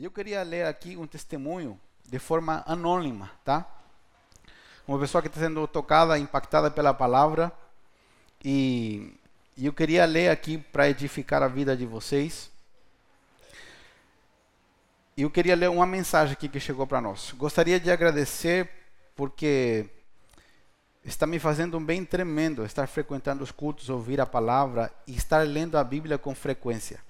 Eu queria ler aqui um testemunho de forma anônima, tá? Uma pessoa que está sendo tocada, impactada pela palavra. E, e eu queria ler aqui para edificar a vida de vocês. E eu queria ler uma mensagem aqui que chegou para nós. Gostaria de agradecer porque está me fazendo um bem tremendo estar frequentando os cultos, ouvir a palavra e estar lendo a Bíblia com frequência.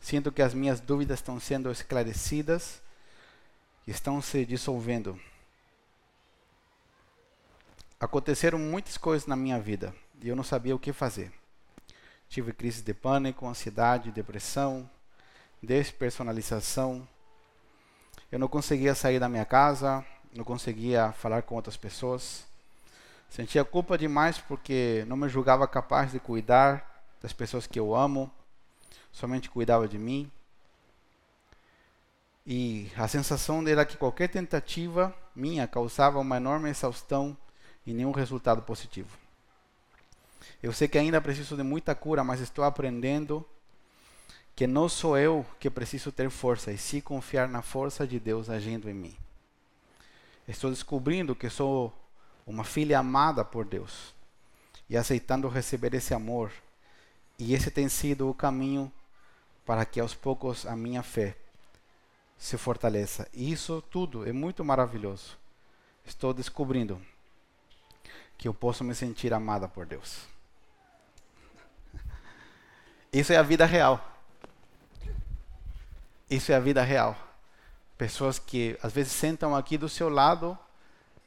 Sinto que as minhas dúvidas estão sendo esclarecidas e estão se dissolvendo. Aconteceram muitas coisas na minha vida e eu não sabia o que fazer. Tive crise de pânico, ansiedade, depressão, despersonalização. Eu não conseguia sair da minha casa, não conseguia falar com outras pessoas. Sentia culpa demais porque não me julgava capaz de cuidar das pessoas que eu amo, somente cuidava de mim. E a sensação era que qualquer tentativa minha causava uma enorme exaustão e nenhum resultado positivo. Eu sei que ainda preciso de muita cura, mas estou aprendendo que não sou eu que preciso ter força, e sim confiar na força de Deus agindo em mim. Estou descobrindo que sou uma filha amada por Deus e aceitando receber esse amor. E esse tem sido o caminho para que aos poucos a minha fé se fortaleça. E isso tudo é muito maravilhoso. Estou descobrindo que eu posso me sentir amada por Deus. Isso é a vida real. Isso é a vida real. Pessoas que às vezes sentam aqui do seu lado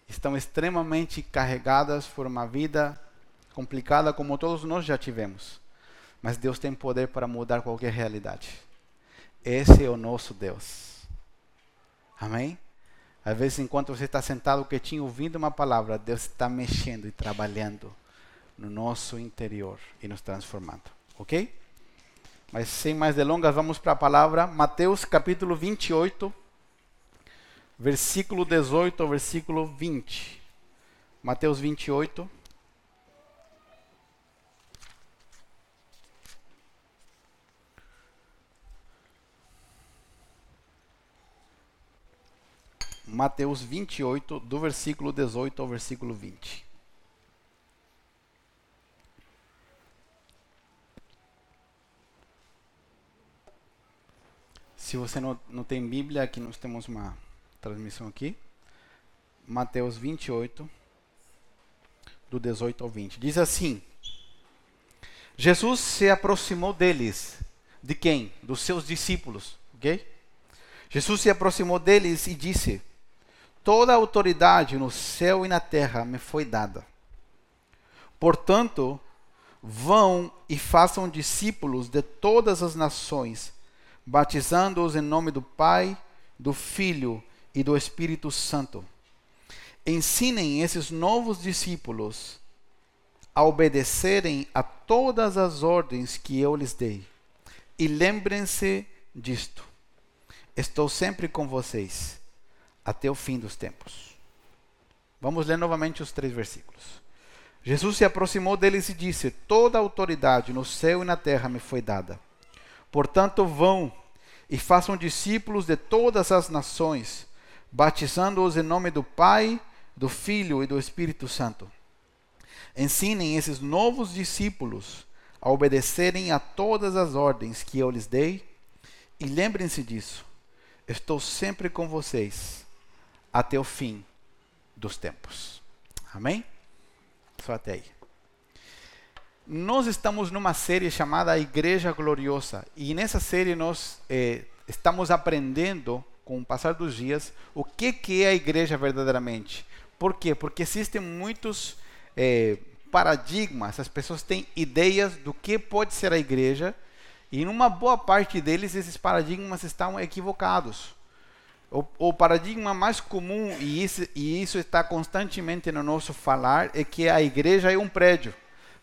estão extremamente carregadas por uma vida complicada como todos nós já tivemos. Mas Deus tem poder para mudar qualquer realidade. Esse é o nosso Deus. Amém? Às vezes, enquanto você está sentado quietinho ouvindo uma palavra, Deus está mexendo e trabalhando no nosso interior e nos transformando. Ok? Mas sem mais delongas, vamos para a palavra. Mateus capítulo 28 versículo 18 ao versículo 20. Mateus 28. Mateus 28, do versículo 18 ao versículo 20. Se você não, não tem Bíblia, aqui nós temos uma transmissão aqui. Mateus 28, do 18 ao 20. Diz assim: Jesus se aproximou deles. De quem? Dos seus discípulos. Ok? Jesus se aproximou deles e disse: Toda a autoridade no céu e na terra me foi dada. Portanto, vão e façam discípulos de todas as nações, batizando-os em nome do Pai, do Filho e do Espírito Santo. Ensinem esses novos discípulos a obedecerem a todas as ordens que eu lhes dei. E lembrem-se disto: estou sempre com vocês até o fim dos tempos. Vamos ler novamente os três versículos. Jesus se aproximou deles e disse: Toda autoridade no céu e na terra me foi dada. Portanto, vão e façam discípulos de todas as nações batizando-os em nome do Pai, do Filho e do Espírito Santo. Ensinem esses novos discípulos a obedecerem a todas as ordens que eu lhes dei, e lembrem-se disso. Estou sempre com vocês até o fim dos tempos. Amém? Só até aí. Nós estamos numa série chamada Igreja Gloriosa, e nessa série nós eh, estamos aprendendo com o passar dos dias, o que, que é a igreja verdadeiramente. Por quê? Porque existem muitos é, paradigmas, as pessoas têm ideias do que pode ser a igreja, e numa boa parte deles, esses paradigmas estão equivocados. O, o paradigma mais comum, e isso, e isso está constantemente no nosso falar, é que a igreja é um prédio.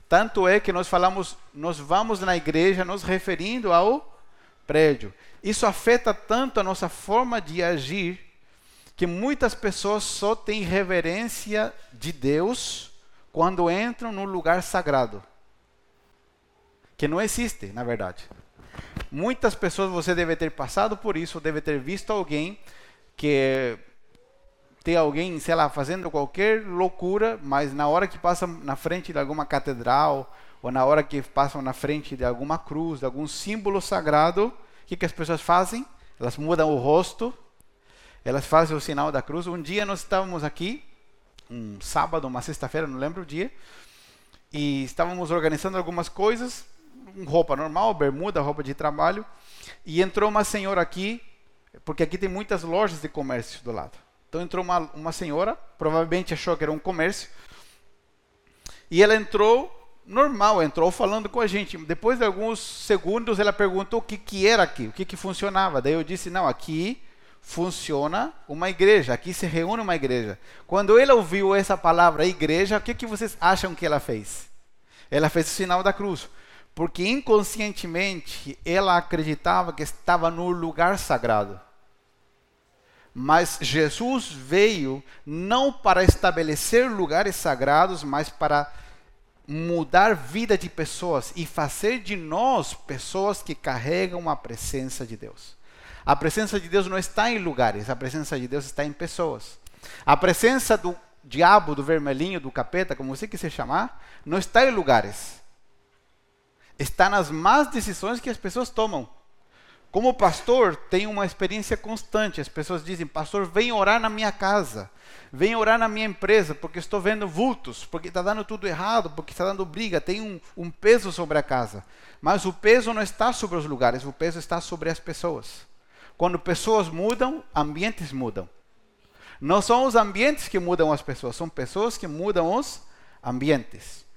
Tanto é que nós falamos, nós vamos na igreja nos referindo ao prédio. Isso afeta tanto a nossa forma de agir que muitas pessoas só têm reverência de Deus quando entram no lugar sagrado. Que não existe, na verdade. Muitas pessoas você deve ter passado por isso, deve ter visto alguém que tem alguém, sei lá, fazendo qualquer loucura, mas na hora que passa na frente de alguma catedral ou na hora que passam na frente de alguma cruz, de algum símbolo sagrado, o que, que as pessoas fazem? Elas mudam o rosto, elas fazem o sinal da cruz. Um dia nós estávamos aqui, um sábado, uma sexta-feira, não lembro o dia, e estávamos organizando algumas coisas, roupa normal, bermuda, roupa de trabalho, e entrou uma senhora aqui, porque aqui tem muitas lojas de comércio do lado. Então entrou uma, uma senhora, provavelmente achou que era um comércio, e ela entrou normal, entrou falando com a gente. Depois de alguns segundos, ela perguntou o que, que era aqui, o que, que funcionava. Daí eu disse: não, aqui funciona uma igreja, aqui se reúne uma igreja. Quando ela ouviu essa palavra igreja, o que, que vocês acham que ela fez? Ela fez o sinal da cruz. Porque inconscientemente ela acreditava que estava no lugar sagrado. Mas Jesus veio não para estabelecer lugares sagrados, mas para mudar vida de pessoas e fazer de nós pessoas que carregam a presença de Deus. A presença de Deus não está em lugares, a presença de Deus está em pessoas. A presença do diabo, do vermelhinho, do capeta, como você quiser chamar, não está em lugares. Está nas más decisões que as pessoas tomam. Como pastor, tenho uma experiência constante. As pessoas dizem: Pastor, vem orar na minha casa. Vem orar na minha empresa, porque estou vendo vultos, porque está dando tudo errado, porque está dando briga. Tem um, um peso sobre a casa. Mas o peso não está sobre os lugares, o peso está sobre as pessoas. Quando pessoas mudam, ambientes mudam. Não são os ambientes que mudam as pessoas, são pessoas que mudam os ambientes.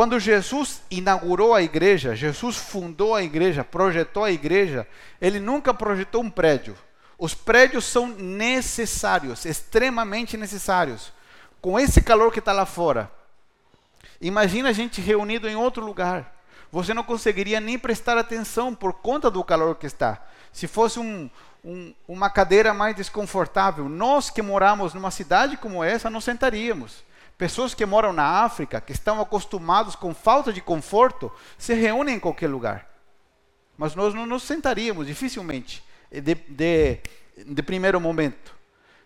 Quando Jesus inaugurou a igreja, Jesus fundou a igreja, projetou a igreja, ele nunca projetou um prédio. Os prédios são necessários, extremamente necessários. Com esse calor que está lá fora, imagina a gente reunido em outro lugar. Você não conseguiria nem prestar atenção por conta do calor que está. Se fosse um, um, uma cadeira mais desconfortável, nós que moramos numa cidade como essa, não sentaríamos. Pessoas que moram na África, que estão acostumados com falta de conforto, se reúnem em qualquer lugar. Mas nós não nos sentaríamos, dificilmente, de, de, de primeiro momento.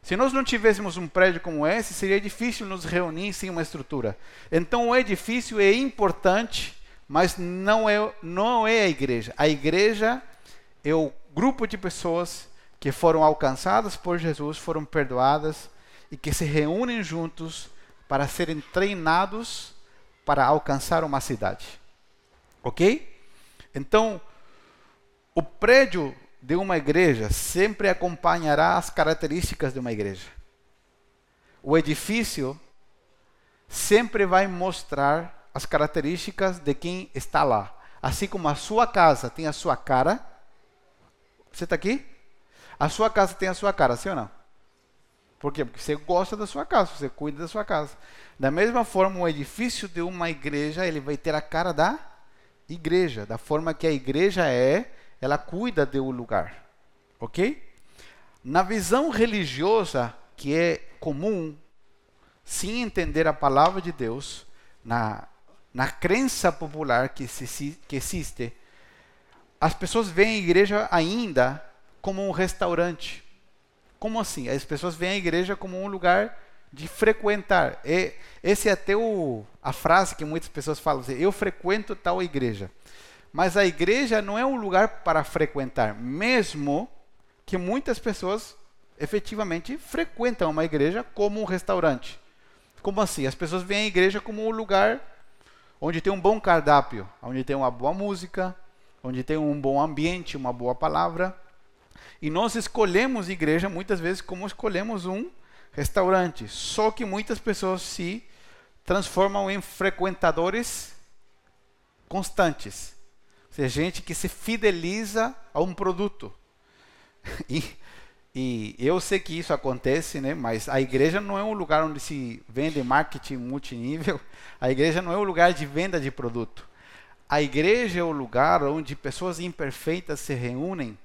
Se nós não tivéssemos um prédio como esse, seria difícil nos reunir sem uma estrutura. Então, o edifício é importante, mas não é, não é a igreja. A igreja é o grupo de pessoas que foram alcançadas por Jesus, foram perdoadas e que se reúnem juntos para serem treinados para alcançar uma cidade. Ok? Então, o prédio de uma igreja sempre acompanhará as características de uma igreja. O edifício sempre vai mostrar as características de quem está lá. Assim como a sua casa tem a sua cara. Você está aqui? A sua casa tem a sua cara, sim ou não? Por quê? Porque você gosta da sua casa, você cuida da sua casa. Da mesma forma, o edifício de uma igreja, ele vai ter a cara da igreja, da forma que a igreja é, ela cuida do lugar. OK? Na visão religiosa que é comum, sem entender a palavra de Deus, na na crença popular que, se, que existe, as pessoas veem a igreja ainda como um restaurante. Como assim? As pessoas veem a igreja como um lugar de frequentar. E esse é até o, a frase que muitas pessoas falam: assim, eu frequento tal igreja. Mas a igreja não é um lugar para frequentar, mesmo que muitas pessoas efetivamente frequentam uma igreja como um restaurante. Como assim? As pessoas veem a igreja como um lugar onde tem um bom cardápio, onde tem uma boa música, onde tem um bom ambiente, uma boa palavra. E nós escolhemos igreja muitas vezes como escolhemos um restaurante. Só que muitas pessoas se transformam em frequentadores constantes. Ou seja, gente que se fideliza a um produto. E, e eu sei que isso acontece, né? mas a igreja não é um lugar onde se vende marketing multinível. A igreja não é um lugar de venda de produto. A igreja é o lugar onde pessoas imperfeitas se reúnem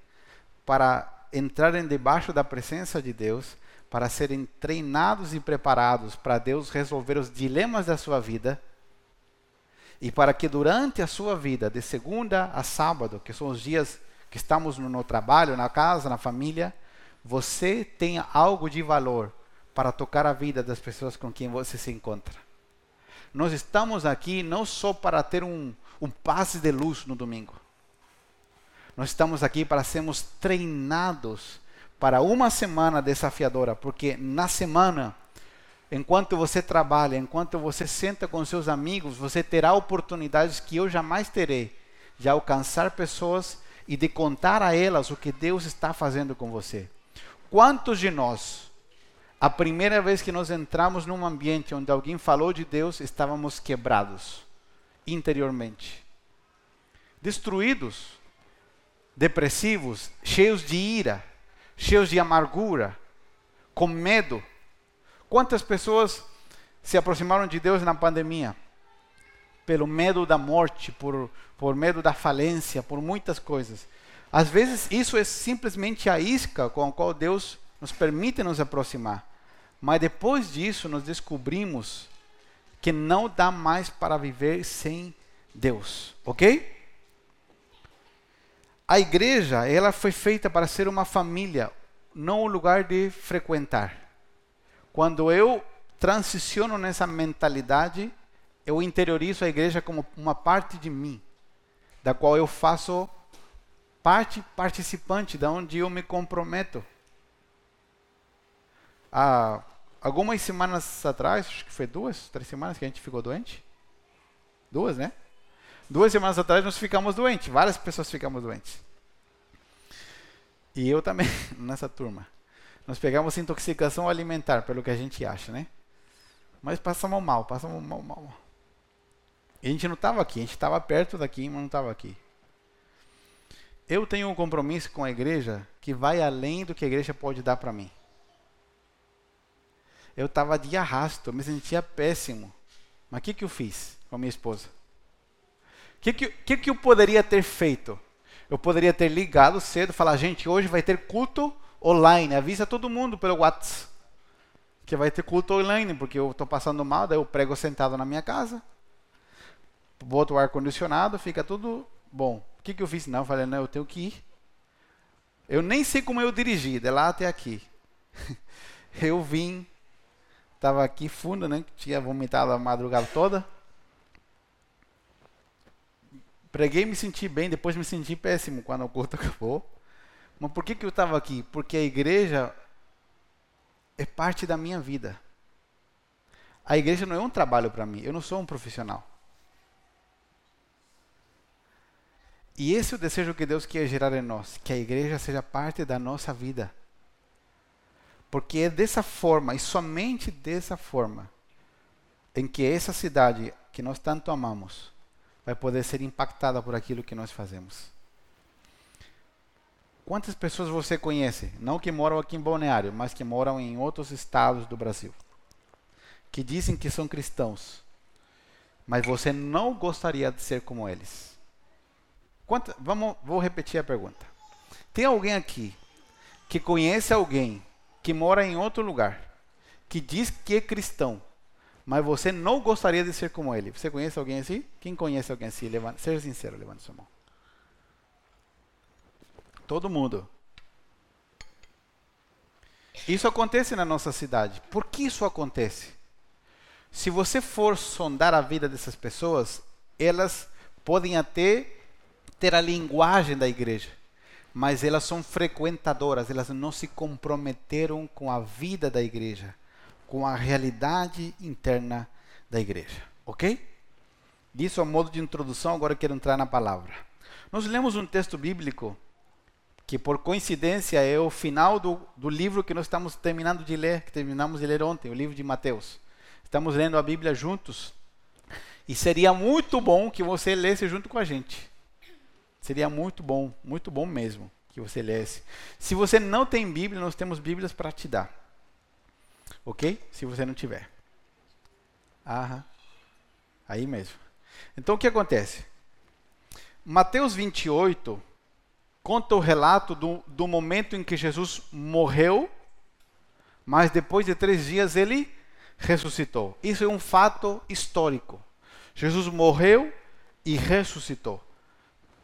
para entrarem debaixo da presença de Deus, para serem treinados e preparados para Deus resolver os dilemas da sua vida E para que durante a sua vida, de segunda a sábado, que são os dias que estamos no trabalho, na casa, na família, você tenha algo de valor para tocar a vida das pessoas com quem você se encontra. Nós estamos aqui não só para ter um, um passe de luz no domingo. Nós estamos aqui para sermos treinados para uma semana desafiadora, porque na semana, enquanto você trabalha, enquanto você senta com seus amigos, você terá oportunidades que eu jamais terei de alcançar pessoas e de contar a elas o que Deus está fazendo com você. Quantos de nós, a primeira vez que nós entramos num ambiente onde alguém falou de Deus, estávamos quebrados interiormente, destruídos, depressivos, cheios de ira, cheios de amargura, com medo? Quantas pessoas se aproximaram de Deus na pandemia? Pelo medo da morte, por, por medo da falência, por muitas coisas. Às vezes isso é simplesmente a isca com a qual Deus nos permite nos aproximar. Mas depois disso nós descobrimos que não dá mais para viver sem Deus, ok? A igreja, ela foi feita para ser uma família, não um lugar de frequentar. Quando eu transiciono nessa mentalidade, eu interiorizo a igreja como uma parte de mim, da qual eu faço parte participante, da onde eu me comprometo. Há algumas semanas atrás, acho que foi duas, três semanas que a gente ficou doente. Duas, né? Duas semanas atrás nós ficamos doentes, várias pessoas ficamos doentes. E eu também, nessa turma. Nós pegamos intoxicação alimentar, pelo que a gente acha, né? Mas passamos mal, passamos mal, mal. E a gente não estava aqui, a gente estava perto daqui, mas não estava aqui. Eu tenho um compromisso com a igreja que vai além do que a igreja pode dar para mim. Eu estava de arrasto, me sentia péssimo. Mas o que, que eu fiz com a minha esposa? Que, que, que eu poderia ter feito? Eu poderia ter ligado cedo, falar, gente, hoje vai ter culto online. Avisa todo mundo pelo WhatsApp que vai ter culto online, porque eu estou passando mal, daí eu prego sentado na minha casa, boto o ar-condicionado, fica tudo bom. O que, que eu fiz? Não, eu falei, não, eu tenho que ir. Eu nem sei como eu dirigi, de lá até aqui. eu vim, estava aqui fundo, né? Tinha vomitado a madrugada toda. Preguei me senti bem, depois me senti péssimo quando o culto acabou. Mas por que, que eu estava aqui? Porque a igreja é parte da minha vida. A igreja não é um trabalho para mim, eu não sou um profissional. E esse é o desejo que Deus quer gerar em nós, que a igreja seja parte da nossa vida. Porque é dessa forma, e somente dessa forma, em que essa cidade que nós tanto amamos vai poder ser impactada por aquilo que nós fazemos. Quantas pessoas você conhece, não que moram aqui em Balneário, mas que moram em outros estados do Brasil, que dizem que são cristãos, mas você não gostaria de ser como eles? Quanta, vamos, vou repetir a pergunta. Tem alguém aqui que conhece alguém que mora em outro lugar, que diz que é cristão, mas você não gostaria de ser como ele? Você conhece alguém assim? Quem conhece alguém assim? Levanta, seja sincero, levante sua mão. Todo mundo. Isso acontece na nossa cidade. Por que isso acontece? Se você for sondar a vida dessas pessoas, elas podem até ter a linguagem da igreja, mas elas são frequentadoras, elas não se comprometeram com a vida da igreja, com a realidade interna da igreja, ok? Isso é um modo de introdução, agora eu quero entrar na palavra. Nós lemos um texto bíblico que por coincidência é o final do, do livro que nós estamos terminando de ler, que terminamos de ler ontem, o livro de Mateus. Estamos lendo a Bíblia juntos. E seria muito bom que você lesse junto com a gente. Seria muito bom, muito bom mesmo que você lesse. Se você não tem Bíblia, nós temos Bíblias para te dar. Ok? Se você não tiver. Aham. Aí mesmo. Então o que acontece? Mateus 28 conta o relato do, do momento em que Jesus morreu, mas depois de três dias ele ressuscitou. Isso é um fato histórico. Jesus morreu e ressuscitou.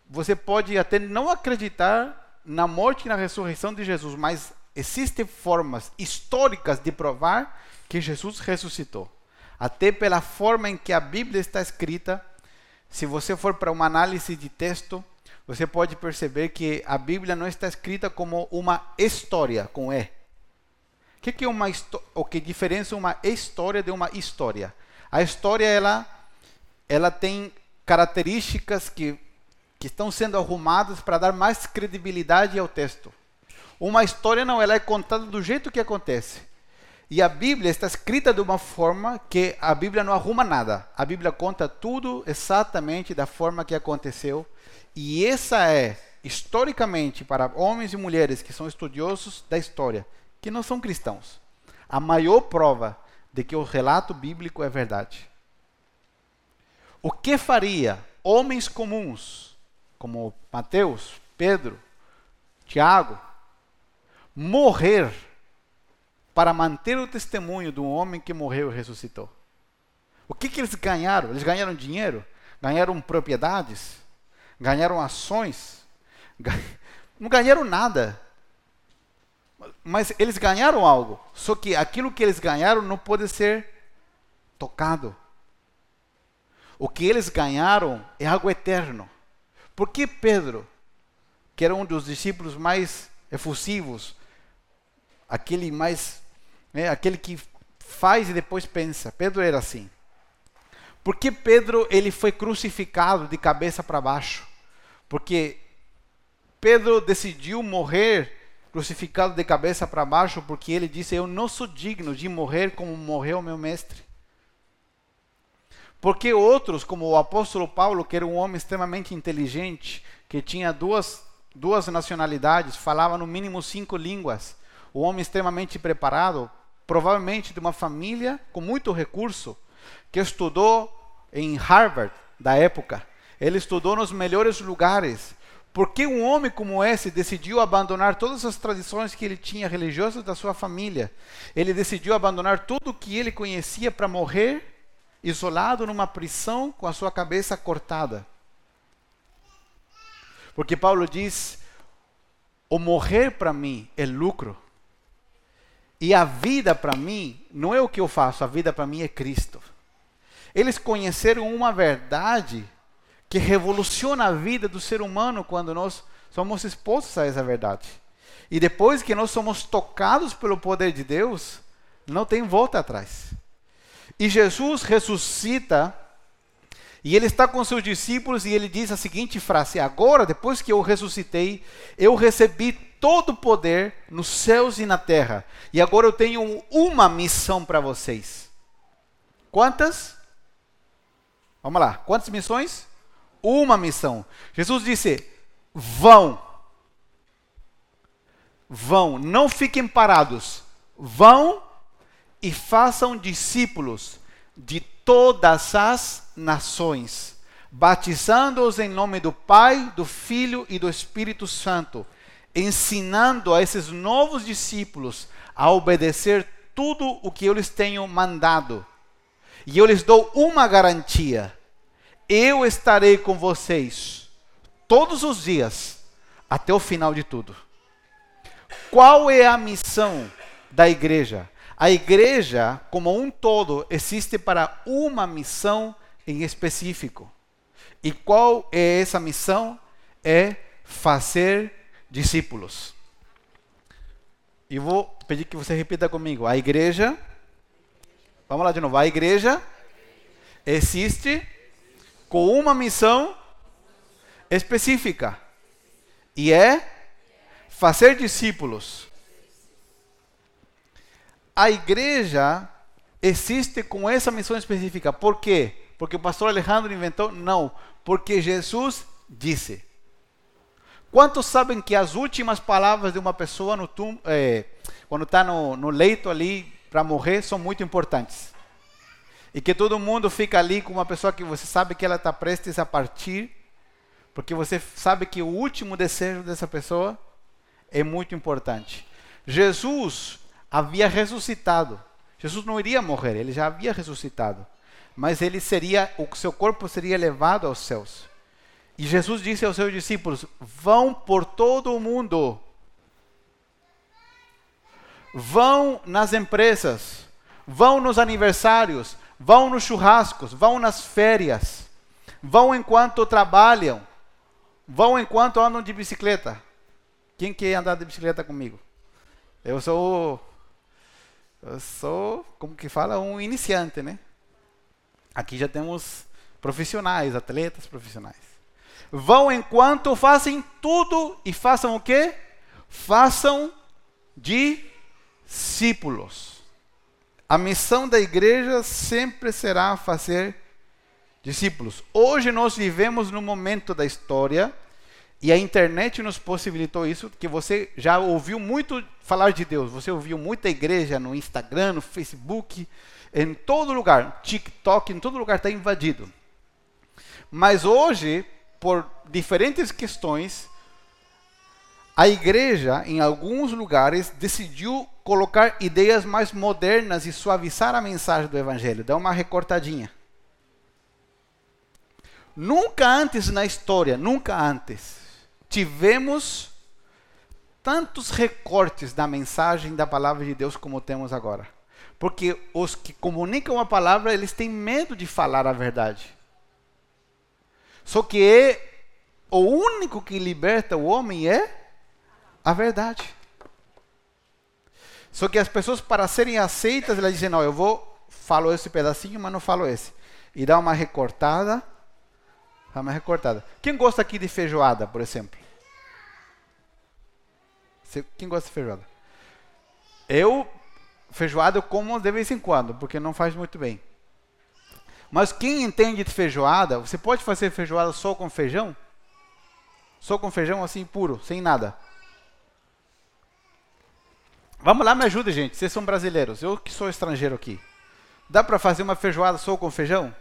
Você pode até não acreditar na morte e na ressurreição de Jesus, mas existem formas históricas de provar que Jesus ressuscitou. Até pela forma em que a Bíblia está escrita, se você for para uma análise de texto, você pode perceber que a Bíblia não está escrita como uma história com E. O que, que é uma o que diferencia uma história de uma história? A história ela ela tem características que que estão sendo arrumadas para dar mais credibilidade ao texto. Uma história não, ela é contada do jeito que acontece. E a Bíblia está escrita de uma forma que a Bíblia não arruma nada. A Bíblia conta tudo exatamente da forma que aconteceu. E essa é, historicamente, para homens e mulheres que são estudiosos da história, que não são cristãos, a maior prova de que o relato bíblico é verdade. O que faria homens comuns, como Mateus, Pedro, Tiago, morrer para manter o testemunho de um homem que morreu e ressuscitou. O que, que eles ganharam? Eles ganharam dinheiro? Ganharam propriedades? Ganharam ações? Não ganharam nada. Mas eles ganharam algo. Só que aquilo que eles ganharam não pode ser tocado. O que eles ganharam é algo eterno. Por que Pedro, que era um dos discípulos mais efusivos, aquele mais né? aquele que faz e depois pensa. Pedro era assim. Porque Pedro ele foi crucificado de cabeça para baixo? Porque Pedro decidiu morrer crucificado de cabeça para baixo porque ele disse: Eu não sou digno de morrer como morreu meu mestre. Porque outros, como o apóstolo Paulo, que era um homem extremamente inteligente, que tinha duas, duas nacionalidades, falava no mínimo cinco línguas, um homem extremamente preparado, provavelmente de uma família com muito recurso, que estudou em Harvard da época. Ele estudou nos melhores lugares. Por que um homem como esse decidiu abandonar todas as tradições que ele tinha religiosas da sua família? Ele decidiu abandonar tudo o que ele conhecia para morrer isolado numa prisão com a sua cabeça cortada. Porque Paulo diz: o morrer para mim é lucro. E a vida para mim não é o que eu faço, a vida para mim é Cristo. Eles conheceram uma verdade que revoluciona a vida do ser humano quando nós somos expostos a essa verdade. E depois que nós somos tocados pelo poder de Deus, não tem volta atrás. E Jesus ressuscita e ele está com seus discípulos e ele diz a seguinte frase: Agora, depois que eu ressuscitei, eu recebi todo o poder nos céus e na terra. E agora eu tenho uma missão para vocês. Quantas? Vamos lá. Quantas missões? Uma missão. Jesus disse: Vão. Vão. Não fiquem parados. Vão e façam discípulos de todas as nações, batizando-os em nome do Pai, do Filho e do Espírito Santo, ensinando a esses novos discípulos a obedecer tudo o que eu lhes tenho mandado. E eu lhes dou uma garantia: eu estarei com vocês todos os dias até o final de tudo. Qual é a missão da igreja? A igreja, como um todo, existe para uma missão em específico. E qual é essa missão? É fazer discípulos. E vou pedir que você repita comigo. A igreja, vamos lá de novo. A igreja existe com uma missão específica. E é fazer discípulos a igreja existe com essa missão específica. Por quê? Porque o pastor Alejandro inventou? Não, porque Jesus disse. Quantos sabem que as últimas palavras de uma pessoa no tum, é, quando está no, no leito ali para morrer são muito importantes? E que todo mundo fica ali com uma pessoa que você sabe que ela está prestes a partir, porque você sabe que o último desejo dessa pessoa é muito importante. Jesus havia ressuscitado. Jesus não iria morrer, ele já havia ressuscitado. mas ele seria, o seu corpo seria levado aos céus. E Jesus disse aos seus discípulos: vão por todo o mundo, vão nas empresas, vão nos aniversários, vão nos churrascos, vão nas férias, vão enquanto trabalham, vão enquanto andam de bicicleta. Quem quer andar de bicicleta comigo? Eu sou, eu sou, como que fala, um iniciante, né? Aqui já temos profissionais, atletas profissionais. Vão enquanto fazem tudo e façam o quê? Façam discípulos. A missão da igreja sempre será fazer discípulos. Hoje nós vivemos num momento da história e a internet nos possibilitou isso, que você já ouviu muito falar de Deus. Você ouviu muita igreja no Instagram, no Facebook, em todo lugar, TikTok, em todo lugar está invadido. Mas hoje, por diferentes questões, a igreja, em alguns lugares, decidiu colocar ideias mais modernas e suavizar a mensagem do evangelho, dar uma recortadinha. Nunca antes na história, nunca antes, tivemos tantos recortes da mensagem da palavra de Deus como temos agora. Porque os que comunicam a palavra, eles têm medo de falar a verdade. Só que é, o único que liberta o homem é a verdade. Só que as pessoas, para serem aceitas, elas dizem: Não, eu vou, falo esse pedacinho, mas não falo esse. E dá uma recortada. Dá uma recortada. Quem gosta aqui de feijoada, por exemplo? Quem gosta de feijoada? Eu, feijoada eu como de vez em quando, porque não faz muito bem. Mas quem entende de feijoada, você pode fazer feijoada só com feijão? Só com feijão assim puro, sem nada. Vamos lá, me ajuda, gente. Vocês são brasileiros, eu que sou estrangeiro aqui. Dá para fazer uma feijoada só com feijão?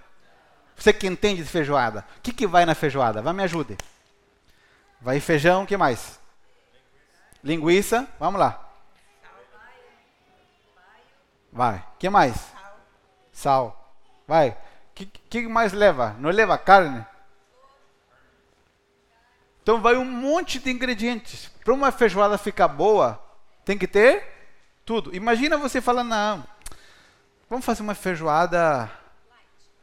Você que entende de feijoada, o que, que vai na feijoada? Vai, me ajude. Vai feijão, o que mais? Linguiça, vamos lá. Vai. Que mais? Sal. Vai. Que, que mais leva? Não leva carne? Então vai um monte de ingredientes. Para uma feijoada ficar boa, tem que ter tudo. Imagina você falando, não, vamos fazer uma feijoada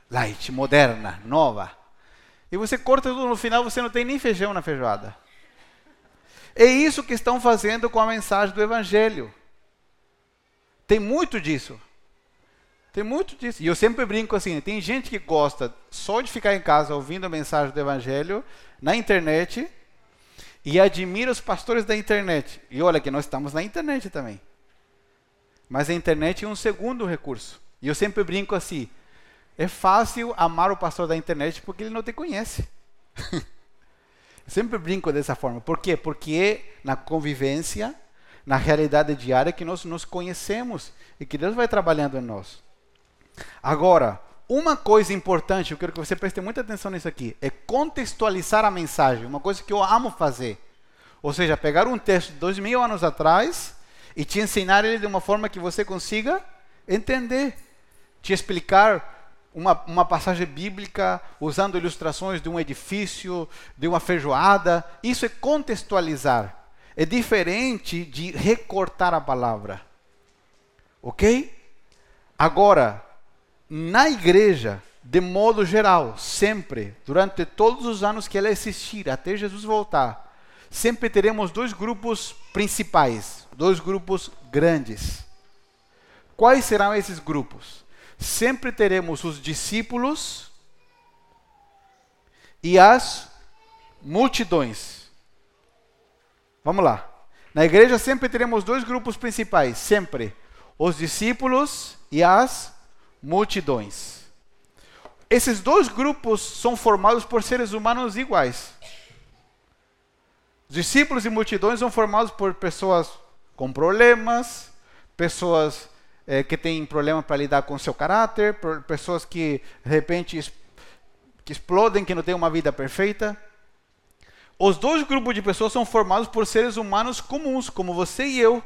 light, moderna, nova. E você corta tudo no final, você não tem nem feijão na feijoada. É isso que estão fazendo com a mensagem do Evangelho. Tem muito disso. Tem muito disso. E eu sempre brinco assim: tem gente que gosta só de ficar em casa ouvindo a mensagem do Evangelho na internet e admira os pastores da internet. E olha que nós estamos na internet também. Mas a internet é um segundo recurso. E eu sempre brinco assim: é fácil amar o pastor da internet porque ele não te conhece. Sempre brinco dessa forma. Por quê? Porque na convivência, na realidade diária que nós nos conhecemos e que Deus vai trabalhando em nós. Agora, uma coisa importante, eu quero que você preste muita atenção nisso aqui, é contextualizar a mensagem, uma coisa que eu amo fazer. Ou seja, pegar um texto de dois mil anos atrás e te ensinar ele de uma forma que você consiga entender, te explicar uma, uma passagem bíblica usando ilustrações de um edifício, de uma feijoada. Isso é contextualizar. É diferente de recortar a palavra. Ok? Agora, na igreja, de modo geral, sempre, durante todos os anos que ela existir, até Jesus voltar, sempre teremos dois grupos principais, dois grupos grandes. Quais serão esses grupos? Sempre teremos os discípulos e as multidões. Vamos lá. Na igreja sempre teremos dois grupos principais, sempre: os discípulos e as multidões. Esses dois grupos são formados por seres humanos iguais. Discípulos e multidões são formados por pessoas com problemas, pessoas é, que têm problema para lidar com seu caráter, pessoas que de repente que explodem, que não têm uma vida perfeita. Os dois grupos de pessoas são formados por seres humanos comuns, como você e eu.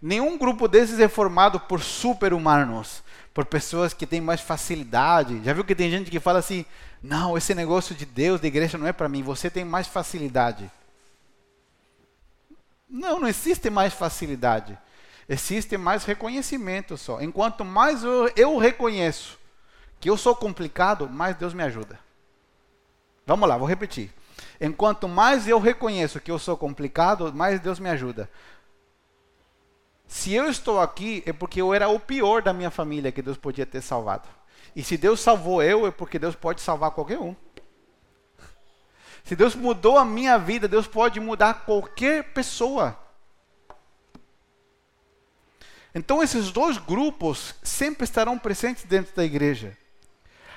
Nenhum grupo desses é formado por super-humanos, por pessoas que têm mais facilidade. Já viu que tem gente que fala assim: não, esse negócio de Deus, de igreja, não é para mim, você tem mais facilidade. Não, não existe mais facilidade. Existe mais reconhecimento só. Enquanto mais eu, eu reconheço que eu sou complicado, mais Deus me ajuda. Vamos lá, vou repetir. Enquanto mais eu reconheço que eu sou complicado, mais Deus me ajuda. Se eu estou aqui, é porque eu era o pior da minha família que Deus podia ter salvado. E se Deus salvou eu, é porque Deus pode salvar qualquer um. Se Deus mudou a minha vida, Deus pode mudar qualquer pessoa. Então, esses dois grupos sempre estarão presentes dentro da igreja.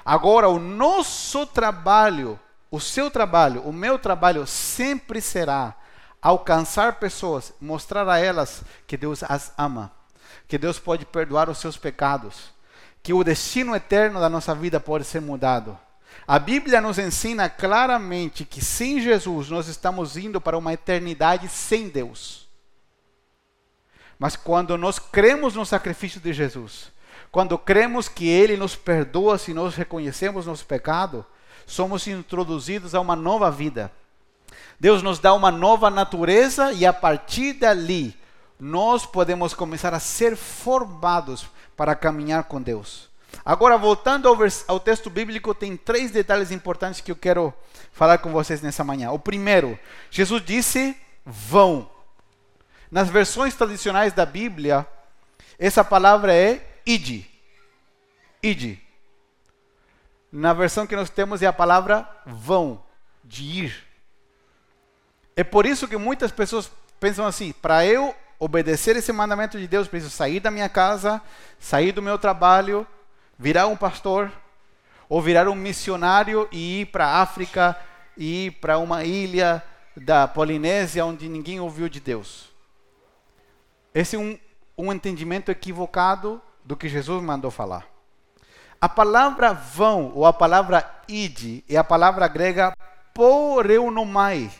Agora, o nosso trabalho, o seu trabalho, o meu trabalho sempre será alcançar pessoas, mostrar a elas que Deus as ama, que Deus pode perdoar os seus pecados, que o destino eterno da nossa vida pode ser mudado. A Bíblia nos ensina claramente que sem Jesus nós estamos indo para uma eternidade sem Deus. Mas quando nós cremos no sacrifício de Jesus, quando cremos que Ele nos perdoa se nós reconhecemos nosso pecado, somos introduzidos a uma nova vida. Deus nos dá uma nova natureza e a partir dali nós podemos começar a ser formados para caminhar com Deus. Agora, voltando ao, ao, texto bíblico, tem três detalhes importantes que eu quero falar com vocês nessa manhã. O primeiro, Jesus disse: vão. Nas versões tradicionais da Bíblia, essa palavra é ide. Ide. Na versão que nós temos é a palavra vão, de ir. É por isso que muitas pessoas pensam assim: para eu obedecer esse mandamento de Deus, preciso sair da minha casa, sair do meu trabalho, virar um pastor, ou virar um missionário e ir para a África, e ir para uma ilha da Polinésia onde ninguém ouviu de Deus. Esse é um, um entendimento equivocado do que Jesus mandou falar. A palavra vão, ou a palavra ide, é a palavra grega poreunomai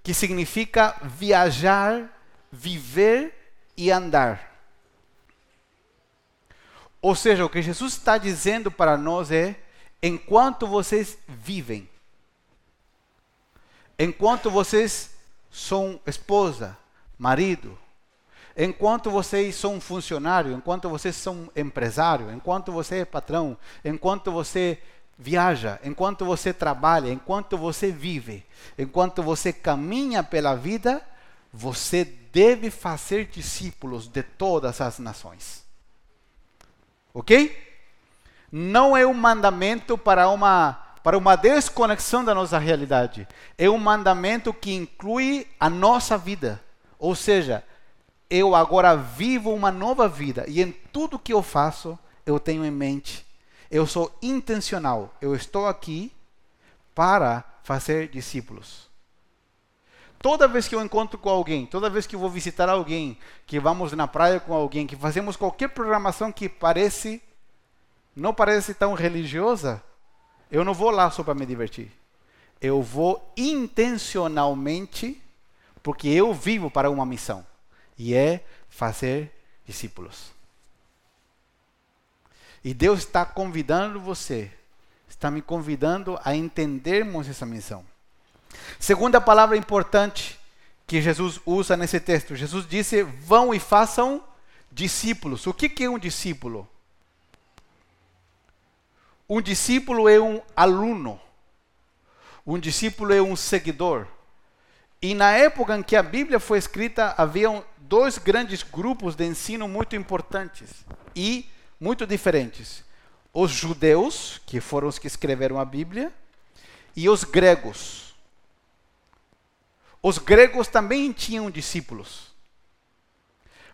que significa viajar, viver e andar. Ou seja, o que Jesus está dizendo para nós é: enquanto vocês vivem, enquanto vocês são esposa, marido, enquanto vocês são funcionário, enquanto vocês são empresário, enquanto você é patrão, enquanto você viaja, enquanto você trabalha, enquanto você vive, enquanto você caminha pela vida, você deve fazer discípulos de todas as nações. Ok? Não é um mandamento para uma para uma desconexão da nossa realidade. É um mandamento que inclui a nossa vida. Ou seja, eu agora vivo uma nova vida e em tudo que eu faço, eu tenho em mente eu sou intencional. Eu estou aqui para fazer discípulos. Toda vez que eu encontro com alguém, toda vez que eu vou visitar alguém, que vamos na praia com alguém, que fazemos qualquer programação que parece não parece tão religiosa, eu não vou lá só para me divertir. Eu vou intencionalmente porque eu vivo para uma missão e é fazer discípulos. E Deus está convidando você, está me convidando a entendermos essa missão. Segunda palavra importante que Jesus usa nesse texto: Jesus disse: vão e façam discípulos. O que é um discípulo? Um discípulo é um aluno. Um discípulo é um seguidor. E na época em que a Bíblia foi escrita, haviam dois grandes grupos de ensino muito importantes. E muito diferentes. Os judeus, que foram os que escreveram a Bíblia, e os gregos. Os gregos também tinham discípulos.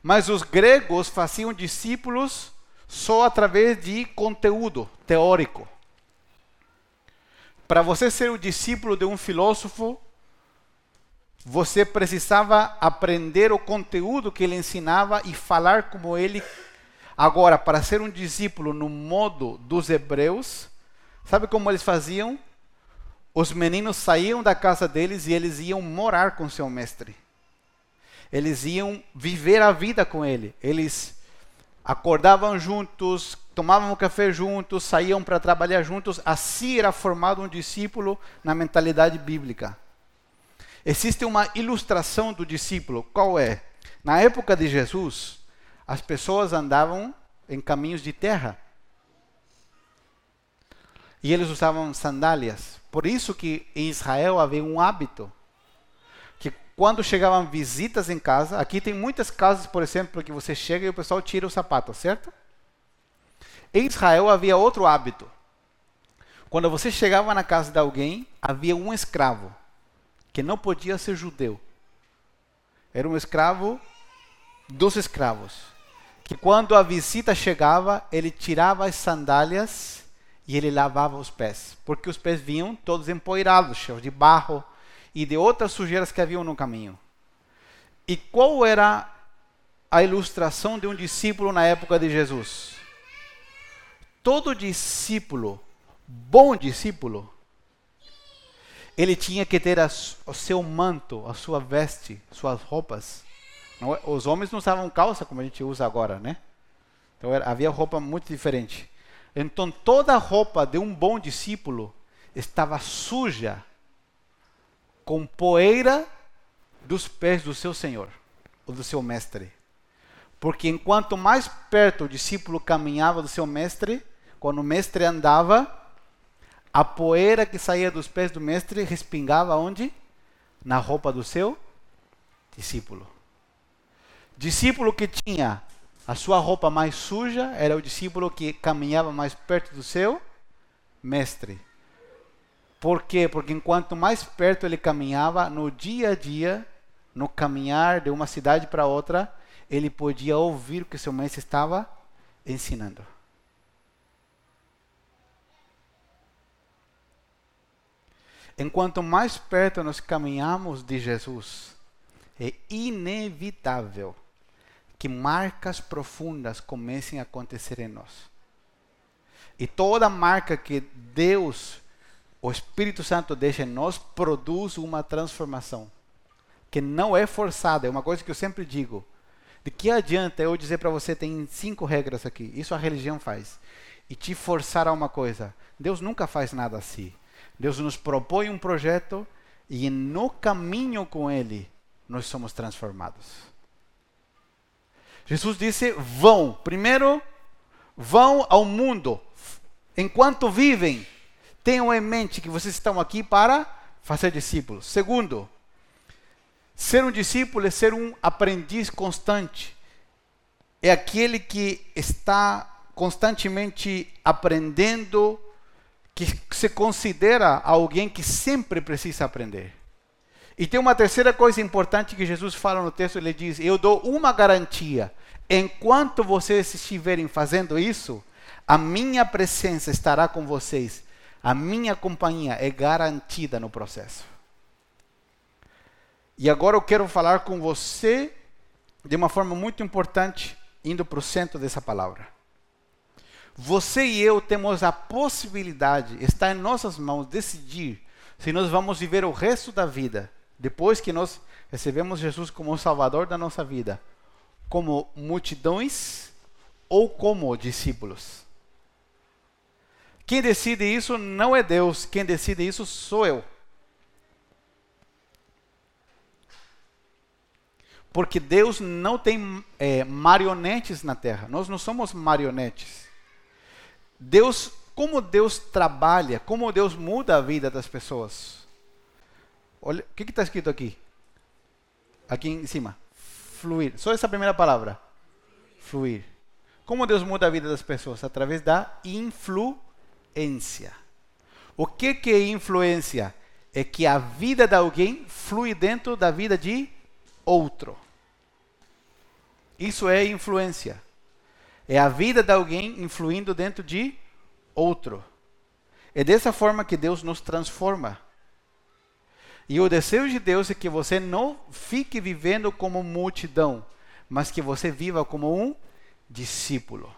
Mas os gregos faziam discípulos só através de conteúdo teórico. Para você ser o discípulo de um filósofo, você precisava aprender o conteúdo que ele ensinava e falar como ele Agora, para ser um discípulo no modo dos hebreus, sabe como eles faziam? Os meninos saíam da casa deles e eles iam morar com seu mestre. Eles iam viver a vida com ele. Eles acordavam juntos, tomavam café juntos, saíam para trabalhar juntos. Assim era formado um discípulo na mentalidade bíblica. Existe uma ilustração do discípulo. Qual é? Na época de Jesus, as pessoas andavam em caminhos de terra. E eles usavam sandálias. Por isso que em Israel havia um hábito que quando chegavam visitas em casa, aqui tem muitas casas, por exemplo, que você chega e o pessoal tira o sapato, certo? Em Israel havia outro hábito. Quando você chegava na casa de alguém, havia um escravo que não podia ser judeu. Era um escravo dos escravos. Que quando a visita chegava, ele tirava as sandálias e ele lavava os pés, porque os pés vinham todos empoeirados, cheios de barro e de outras sujeiras que haviam no caminho. E qual era a ilustração de um discípulo na época de Jesus? Todo discípulo, bom discípulo, ele tinha que ter a, o seu manto, a sua veste, suas roupas. Não, é, os homens não usavam calça como a gente usa agora, né? Então era, havia roupa muito diferente. Então toda a roupa de um bom discípulo estava suja com poeira dos pés do seu Senhor, ou do seu mestre. Porque enquanto mais perto o discípulo caminhava do seu mestre, quando o mestre andava, a poeira que saía dos pés do mestre respingava onde? Na roupa do seu discípulo. Discípulo que tinha a sua roupa mais suja era o discípulo que caminhava mais perto do seu mestre. Por quê? Porque enquanto mais perto ele caminhava, no dia a dia, no caminhar de uma cidade para outra, ele podia ouvir o que seu mestre estava ensinando. Enquanto mais perto nós caminhamos de Jesus, é inevitável que marcas profundas comecem a acontecer em nós. E toda marca que Deus, o Espírito Santo deixa em nós, produz uma transformação. Que não é forçada, é uma coisa que eu sempre digo. De que adianta eu dizer para você, tem cinco regras aqui, isso a religião faz, e te forçar a uma coisa? Deus nunca faz nada assim. Deus nos propõe um projeto e no caminho com ele nós somos transformados. Jesus disse: vão. Primeiro, vão ao mundo. Enquanto vivem, tenham em mente que vocês estão aqui para fazer discípulos. Segundo, ser um discípulo é ser um aprendiz constante. É aquele que está constantemente aprendendo, que se considera alguém que sempre precisa aprender. E tem uma terceira coisa importante que Jesus fala no texto, ele diz: "Eu dou uma garantia. Enquanto vocês estiverem fazendo isso, a minha presença estará com vocês. A minha companhia é garantida no processo." E agora eu quero falar com você de uma forma muito importante, indo para o centro dessa palavra. Você e eu temos a possibilidade, está em nossas mãos decidir se nós vamos viver o resto da vida, depois que nós recebemos Jesus como o Salvador da nossa vida, como multidões ou como discípulos. Quem decide isso não é Deus, quem decide isso sou eu. Porque Deus não tem é, marionetes na terra, nós não somos marionetes. Deus, como Deus trabalha, como Deus muda a vida das pessoas. Olha, o que está escrito aqui? Aqui em cima. Fluir. Só essa primeira palavra. Fluir. Como Deus muda a vida das pessoas? Através da influência. O que, que é influência? É que a vida de alguém flui dentro da vida de outro. Isso é influência. É a vida de alguém influindo dentro de outro. É dessa forma que Deus nos transforma. E o desejo de Deus é que você não fique vivendo como multidão, mas que você viva como um discípulo.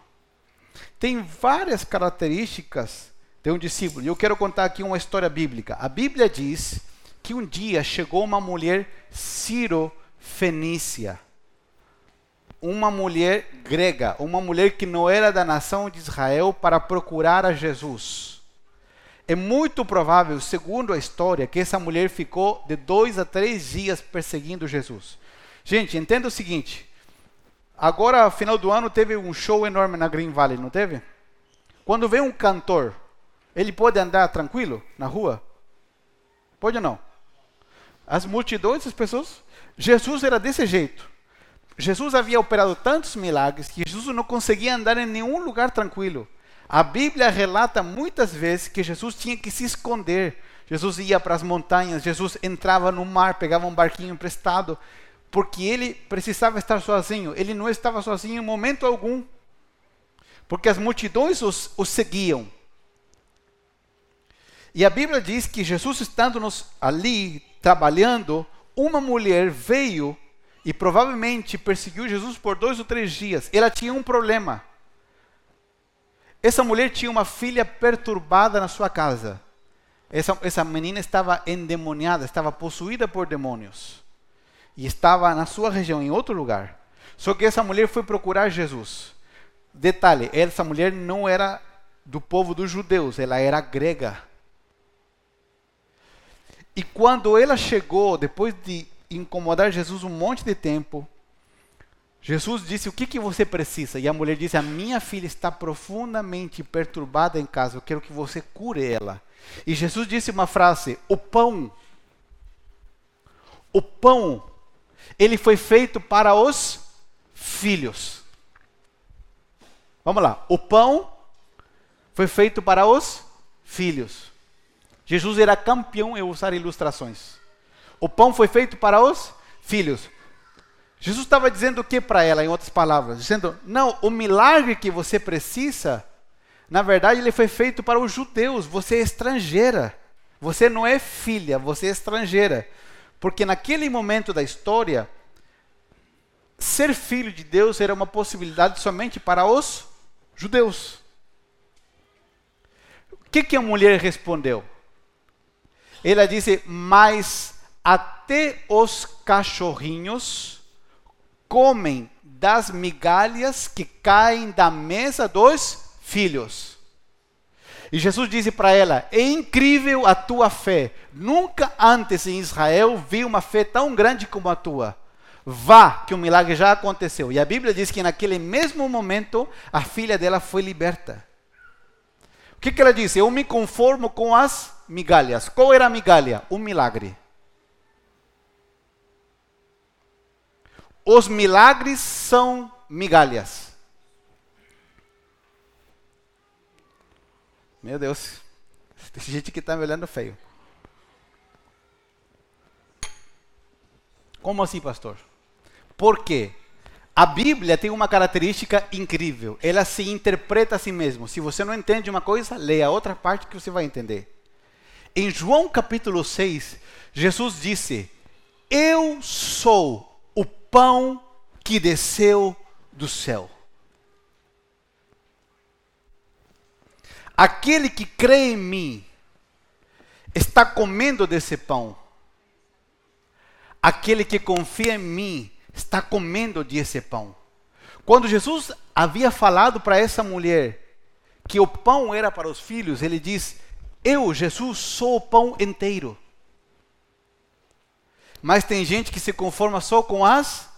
Tem várias características de um discípulo. E eu quero contar aqui uma história bíblica. A Bíblia diz que um dia chegou uma mulher Ciro Fenícia uma mulher grega, uma mulher que não era da nação de Israel, para procurar a Jesus. É muito provável, segundo a história, que essa mulher ficou de dois a três dias perseguindo Jesus. Gente, entenda o seguinte: agora, final do ano, teve um show enorme na Green Valley, não teve? Quando vem um cantor, ele pode andar tranquilo na rua? Pode ou não? As multidões, as pessoas. Jesus era desse jeito. Jesus havia operado tantos milagres que Jesus não conseguia andar em nenhum lugar tranquilo. A Bíblia relata muitas vezes que Jesus tinha que se esconder. Jesus ia para as montanhas, Jesus entrava no mar, pegava um barquinho emprestado, porque ele precisava estar sozinho. Ele não estava sozinho em momento algum, porque as multidões os, seguiam. E a Bíblia diz que Jesus, estando ali trabalhando, uma mulher veio e provavelmente perseguiu Jesus por dois ou três dias. Ela tinha um problema. Essa mulher tinha uma filha perturbada na sua casa. Essa, essa menina estava endemoniada, estava possuída por demônios. E estava na sua região, em outro lugar. Só que essa mulher foi procurar Jesus. Detalhe: essa mulher não era do povo dos judeus, ela era grega. E quando ela chegou, depois de incomodar Jesus um monte de tempo. Jesus disse: O que, que você precisa? E a mulher disse: A minha filha está profundamente perturbada em casa, eu quero que você cure ela. E Jesus disse uma frase: O pão, o pão, ele foi feito para os filhos. Vamos lá, o pão foi feito para os filhos. Jesus era campeão em usar ilustrações. O pão foi feito para os filhos. Jesus estava dizendo o que para ela, em outras palavras? Dizendo, não, o milagre que você precisa, na verdade, ele foi feito para os judeus. Você é estrangeira. Você não é filha, você é estrangeira. Porque naquele momento da história, ser filho de Deus era uma possibilidade somente para os judeus. O que, que a mulher respondeu? Ela disse, mas até os cachorrinhos comem das migalhas que caem da mesa dos filhos. E Jesus disse para ela: É incrível a tua fé. Nunca antes em Israel vi uma fé tão grande como a tua. Vá, que o milagre já aconteceu. E a Bíblia diz que naquele mesmo momento a filha dela foi liberta. O que, que ela disse? Eu me conformo com as migalhas. Qual era a migalha? O milagre. Os milagres são migalhas. Meu Deus, tem gente que está me olhando feio. Como assim, pastor? Por quê? A Bíblia tem uma característica incrível. Ela se interpreta a si mesma. Se você não entende uma coisa, leia a outra parte que você vai entender. Em João capítulo 6, Jesus disse: Eu sou pão que desceu do céu. Aquele que crê em mim está comendo desse pão. Aquele que confia em mim está comendo desse pão. Quando Jesus havia falado para essa mulher que o pão era para os filhos, ele diz: Eu, Jesus, sou o pão inteiro. Mas tem gente que se conforma só com as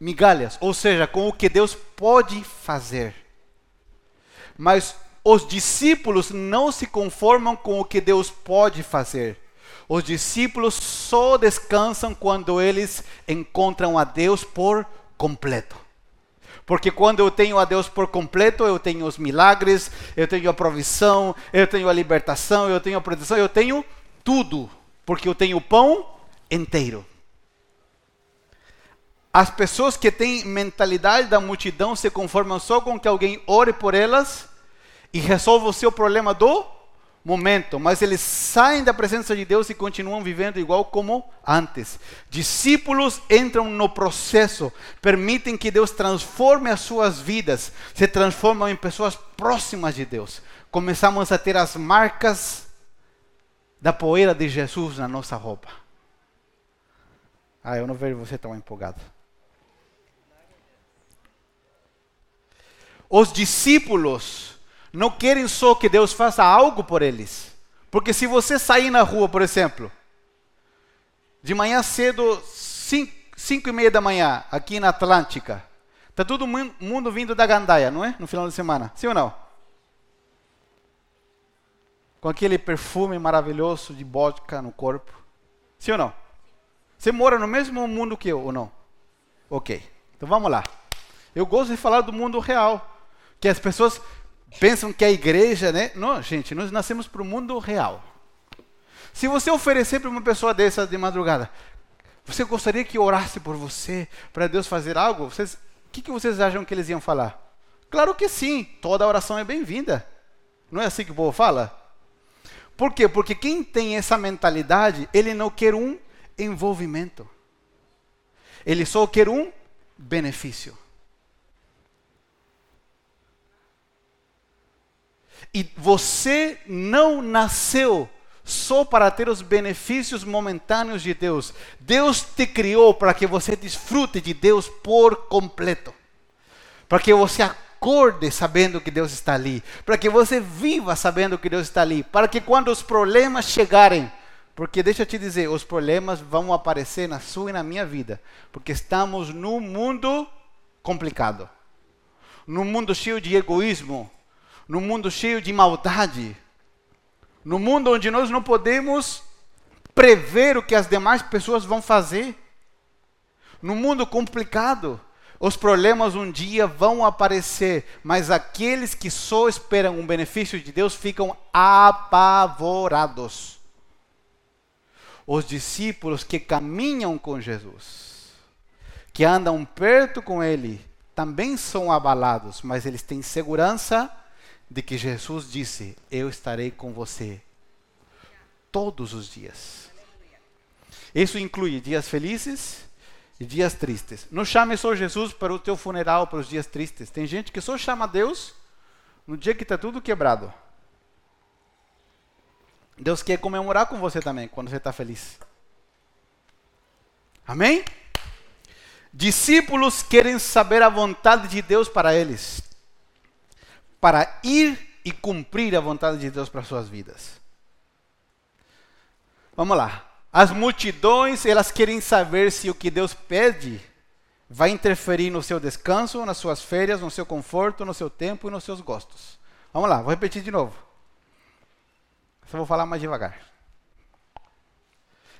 migalhas, ou seja, com o que Deus pode fazer. Mas os discípulos não se conformam com o que Deus pode fazer. Os discípulos só descansam quando eles encontram a Deus por completo. Porque quando eu tenho a Deus por completo, eu tenho os milagres, eu tenho a provisão, eu tenho a libertação, eu tenho a proteção, eu tenho tudo. Porque eu tenho pão inteiro. As pessoas que têm mentalidade da multidão se conformam só com que alguém ore por elas e resolva o seu problema do momento, mas eles saem da presença de Deus e continuam vivendo igual como antes. Discípulos entram no processo, permitem que Deus transforme as suas vidas, se transformam em pessoas próximas de Deus. Começamos a ter as marcas da poeira de Jesus na nossa roupa. Ah, eu não vejo você tão empolgado. Os discípulos não querem só que Deus faça algo por eles. Porque se você sair na rua, por exemplo, de manhã cedo, 5 e meia da manhã, aqui na Atlântica, está todo mundo vindo da Gandaia, não é? No final de semana, sim ou não? Com aquele perfume maravilhoso de vodka no corpo, sim ou não? Você mora no mesmo mundo que eu ou não? Ok, então vamos lá. Eu gosto de falar do mundo real, que as pessoas pensam que a igreja, né? Não, gente, nós nascemos para o mundo real. Se você oferecer para uma pessoa dessa de madrugada, você gostaria que orasse por você, para Deus fazer algo? O que, que vocês acham que eles iam falar? Claro que sim, toda oração é bem-vinda. Não é assim que o povo fala? Por quê? Porque quem tem essa mentalidade, ele não quer um envolvimento. Ele só quer um benefício. E você não nasceu só para ter os benefícios momentâneos de Deus. Deus te criou para que você desfrute de Deus por completo. Para que você acorde sabendo que Deus está ali. Para que você viva sabendo que Deus está ali. Para que quando os problemas chegarem, porque deixa eu te dizer, os problemas vão aparecer na sua e na minha vida. Porque estamos num mundo complicado. Num mundo cheio de egoísmo, num mundo cheio de maldade, no mundo onde nós não podemos prever o que as demais pessoas vão fazer, no mundo complicado, os problemas um dia vão aparecer, mas aqueles que só esperam um benefício de Deus ficam apavorados. Os discípulos que caminham com Jesus, que andam perto com Ele, também são abalados, mas eles têm segurança de que Jesus disse: Eu estarei com você todos os dias. Isso inclui dias felizes e dias tristes. Não chame só Jesus para o teu funeral, para os dias tristes. Tem gente que só chama Deus no dia que está tudo quebrado. Deus quer comemorar com você também, quando você está feliz. Amém? Discípulos querem saber a vontade de Deus para eles para ir e cumprir a vontade de Deus para suas vidas. Vamos lá. As multidões, elas querem saber se o que Deus pede vai interferir no seu descanso, nas suas férias, no seu conforto, no seu tempo e nos seus gostos. Vamos lá, vou repetir de novo. Só vou falar mais devagar.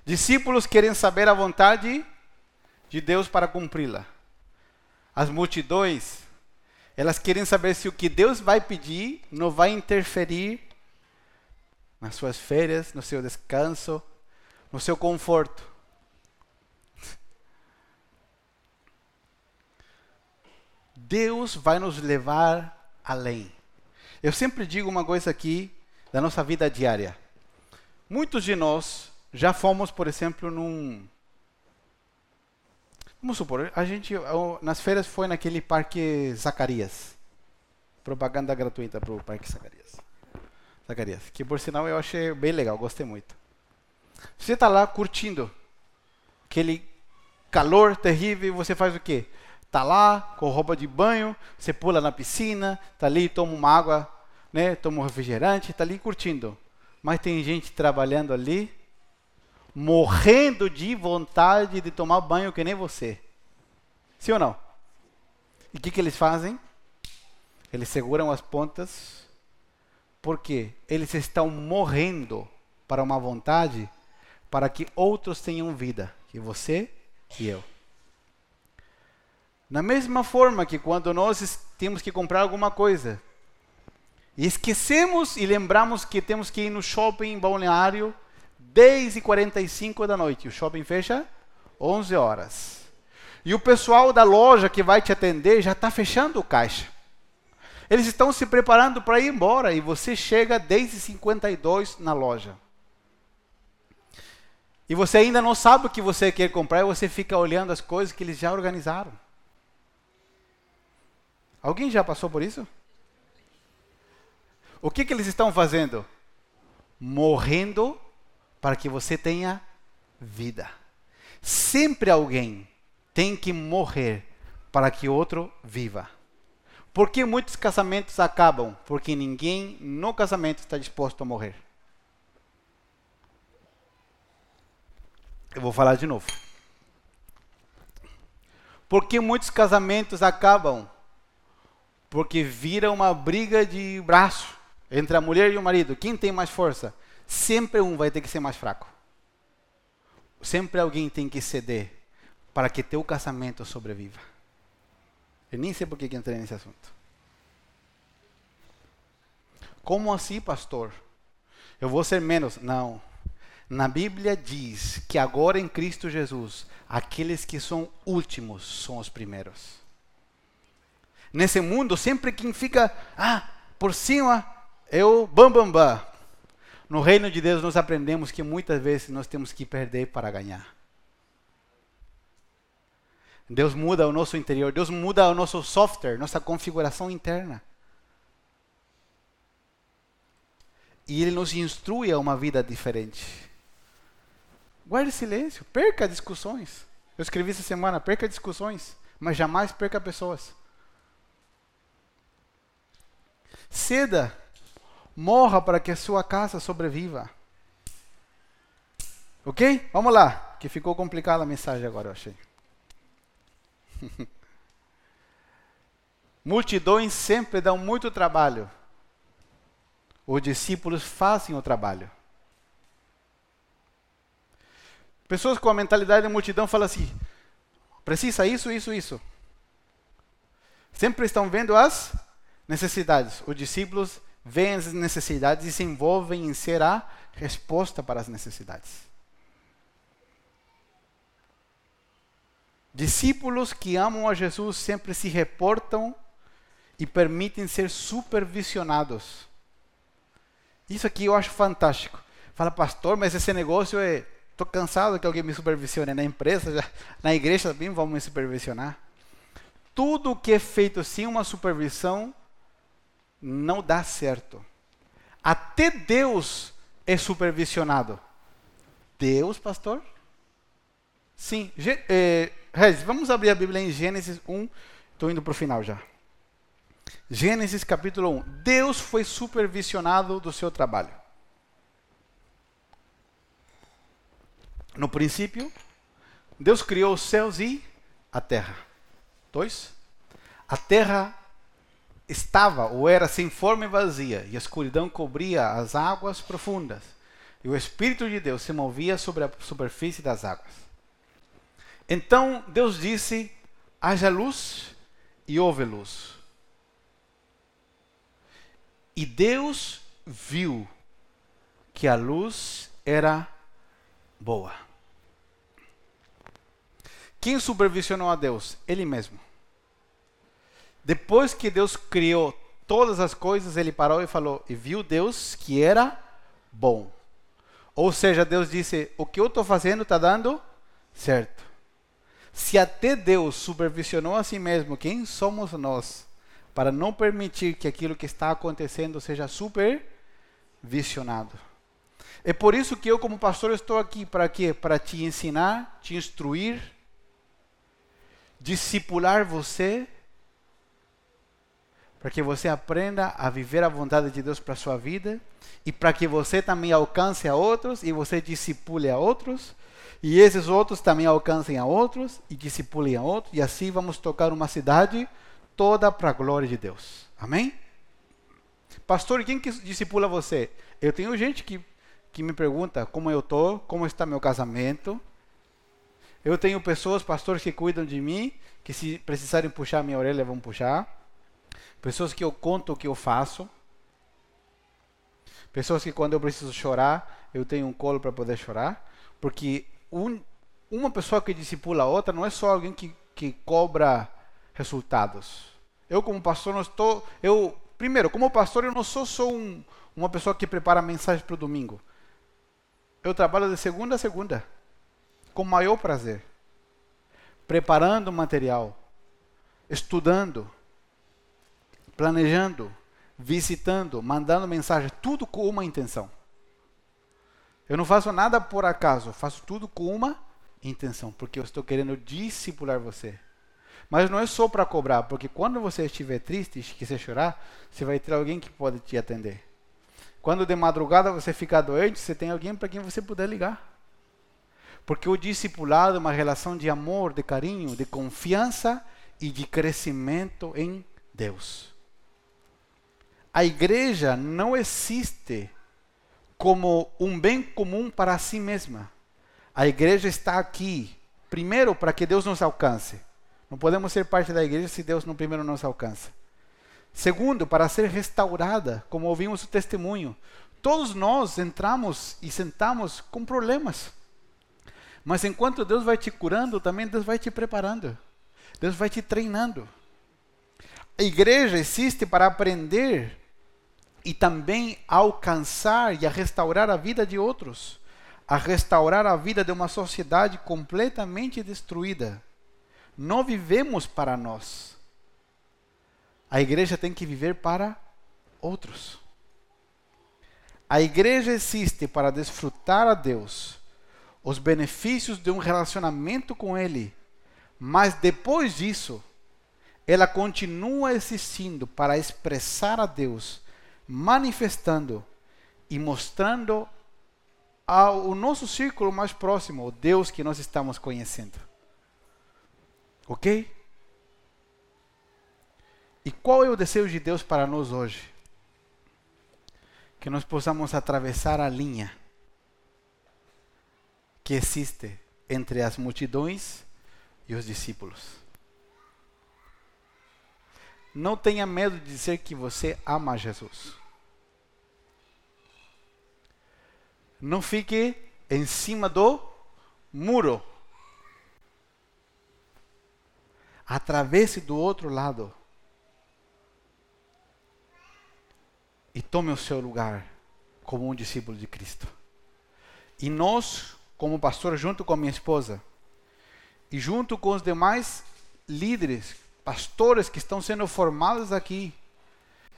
Discípulos querem saber a vontade de Deus para cumpri-la. As multidões elas querem saber se o que Deus vai pedir não vai interferir nas suas férias, no seu descanso, no seu conforto. Deus vai nos levar além. Eu sempre digo uma coisa aqui da nossa vida diária. Muitos de nós já fomos, por exemplo, num Vamos supor, a gente nas férias foi naquele parque Zacarias. Propaganda gratuita para o parque Zacarias. Zacarias, que por sinal eu achei bem legal, gostei muito. Você está lá curtindo aquele calor terrível e você faz o quê? Está lá com roupa de banho, você pula na piscina, está ali, toma uma água, né, refrigerante, está ali curtindo. Mas tem gente trabalhando ali morrendo de vontade de tomar banho que nem você. Sim ou não? E o que, que eles fazem? Eles seguram as pontas, porque eles estão morrendo para uma vontade para que outros tenham vida, que você e eu. Na mesma forma que quando nós temos que comprar alguma coisa, e esquecemos e lembramos que temos que ir no shopping balneário 10 e 45 da noite. O shopping fecha 11 horas. E o pessoal da loja que vai te atender já está fechando o caixa. Eles estão se preparando para ir embora e você chega 10 e 52 na loja. E você ainda não sabe o que você quer comprar e você fica olhando as coisas que eles já organizaram. Alguém já passou por isso? O que, que eles estão fazendo? Morrendo para que você tenha vida. Sempre alguém tem que morrer para que outro viva. Por que muitos casamentos acabam? Porque ninguém no casamento está disposto a morrer. Eu vou falar de novo. Por que muitos casamentos acabam? Porque vira uma briga de braço entre a mulher e o marido. Quem tem mais força? Sempre um vai ter que ser mais fraco. Sempre alguém tem que ceder para que teu casamento sobreviva. Eu nem sei por que entrei nesse assunto. Como assim, pastor? Eu vou ser menos? Não. Na Bíblia diz que agora em Cristo Jesus, aqueles que são últimos são os primeiros. Nesse mundo, sempre quem fica ah, por cima é o bam bam bam. No reino de Deus nós aprendemos que muitas vezes nós temos que perder para ganhar. Deus muda o nosso interior, Deus muda o nosso software, nossa configuração interna. E Ele nos instrui a uma vida diferente. Guarde silêncio, perca discussões. Eu escrevi essa semana: perca discussões, mas jamais perca pessoas. Ceda, morra para que a sua casa sobreviva. Ok? Vamos lá, que ficou complicada a mensagem agora, eu achei. Multidões sempre dão muito trabalho. Os discípulos fazem o trabalho. Pessoas com a mentalidade de multidão falam assim: precisa isso, isso, isso. Sempre estão vendo as necessidades. Os discípulos veem as necessidades e se envolvem em ser a resposta para as necessidades. Discípulos que amam a Jesus sempre se reportam e permitem ser supervisionados. Isso aqui eu acho fantástico. Fala, pastor, mas esse negócio é. Estou cansado que alguém me supervisione. Na empresa, já, na igreja também vão me supervisionar. Tudo que é feito sem uma supervisão não dá certo. Até Deus é supervisionado. Deus, pastor? Sim. É, Regis, vamos abrir a Bíblia em Gênesis 1. Estou indo para o final já. Gênesis capítulo 1. Deus foi supervisionado do seu trabalho. No princípio, Deus criou os céus e a terra. Dois. A terra estava ou era sem forma e vazia, e a escuridão cobria as águas profundas. E o Espírito de Deus se movia sobre a superfície das águas. Então Deus disse: haja luz e houve luz. E Deus viu que a luz era boa. Quem supervisionou a Deus? Ele mesmo. Depois que Deus criou todas as coisas, ele parou e falou: e viu Deus que era bom. Ou seja, Deus disse: o que eu estou fazendo está dando certo. Se até Deus supervisionou a si mesmo, quem somos nós para não permitir que aquilo que está acontecendo seja supervisionado? É por isso que eu, como pastor, estou aqui para quê? Para te ensinar, te instruir, discipular você, para que você aprenda a viver a vontade de Deus para sua vida e para que você também alcance a outros e você discipule a outros e esses outros também alcancem a outros e discipulem a outros, e assim vamos tocar uma cidade toda para a glória de Deus. Amém? Pastor, quem que discipula você? Eu tenho gente que, que me pergunta como eu estou, como está meu casamento. Eu tenho pessoas, pastores, que cuidam de mim, que se precisarem puxar minha orelha, vão puxar. Pessoas que eu conto o que eu faço. Pessoas que quando eu preciso chorar, eu tenho um colo para poder chorar. Porque um, uma pessoa que discipula a outra não é só alguém que, que cobra resultados. Eu como pastor não estou, eu primeiro como pastor eu não sou só um, uma pessoa que prepara mensagem para o domingo. Eu trabalho de segunda a segunda com maior prazer, preparando material, estudando, planejando, visitando, mandando mensagem, tudo com uma intenção. Eu não faço nada por acaso, faço tudo com uma intenção, porque eu estou querendo discipular você. Mas não é só para cobrar, porque quando você estiver triste e quiser chorar, você vai ter alguém que pode te atender. Quando de madrugada você ficar doente, você tem alguém para quem você puder ligar. Porque o discipulado é uma relação de amor, de carinho, de confiança e de crescimento em Deus. A igreja não existe como um bem comum para si mesma. A igreja está aqui, primeiro, para que Deus nos alcance. Não podemos ser parte da igreja se Deus não primeiro nos alcança. Segundo, para ser restaurada, como ouvimos o testemunho. Todos nós entramos e sentamos com problemas. Mas enquanto Deus vai te curando, também Deus vai te preparando. Deus vai te treinando. A igreja existe para aprender e também alcançar e a restaurar a vida de outros, a restaurar a vida de uma sociedade completamente destruída. Não vivemos para nós. A igreja tem que viver para outros. A igreja existe para desfrutar a Deus, os benefícios de um relacionamento com Ele, mas depois disso, ela continua existindo para expressar a Deus, manifestando e mostrando ao nosso círculo mais próximo o Deus que nós estamos conhecendo. Ok? E qual é o desejo de Deus para nós hoje? Que nós possamos atravessar a linha que existe entre as multidões e os discípulos. Não tenha medo de dizer que você ama Jesus. Não fique em cima do muro. Atravesse do outro lado. E tome o seu lugar como um discípulo de Cristo. E nós, como pastor, junto com minha esposa, e junto com os demais líderes pastores que estão sendo formados aqui.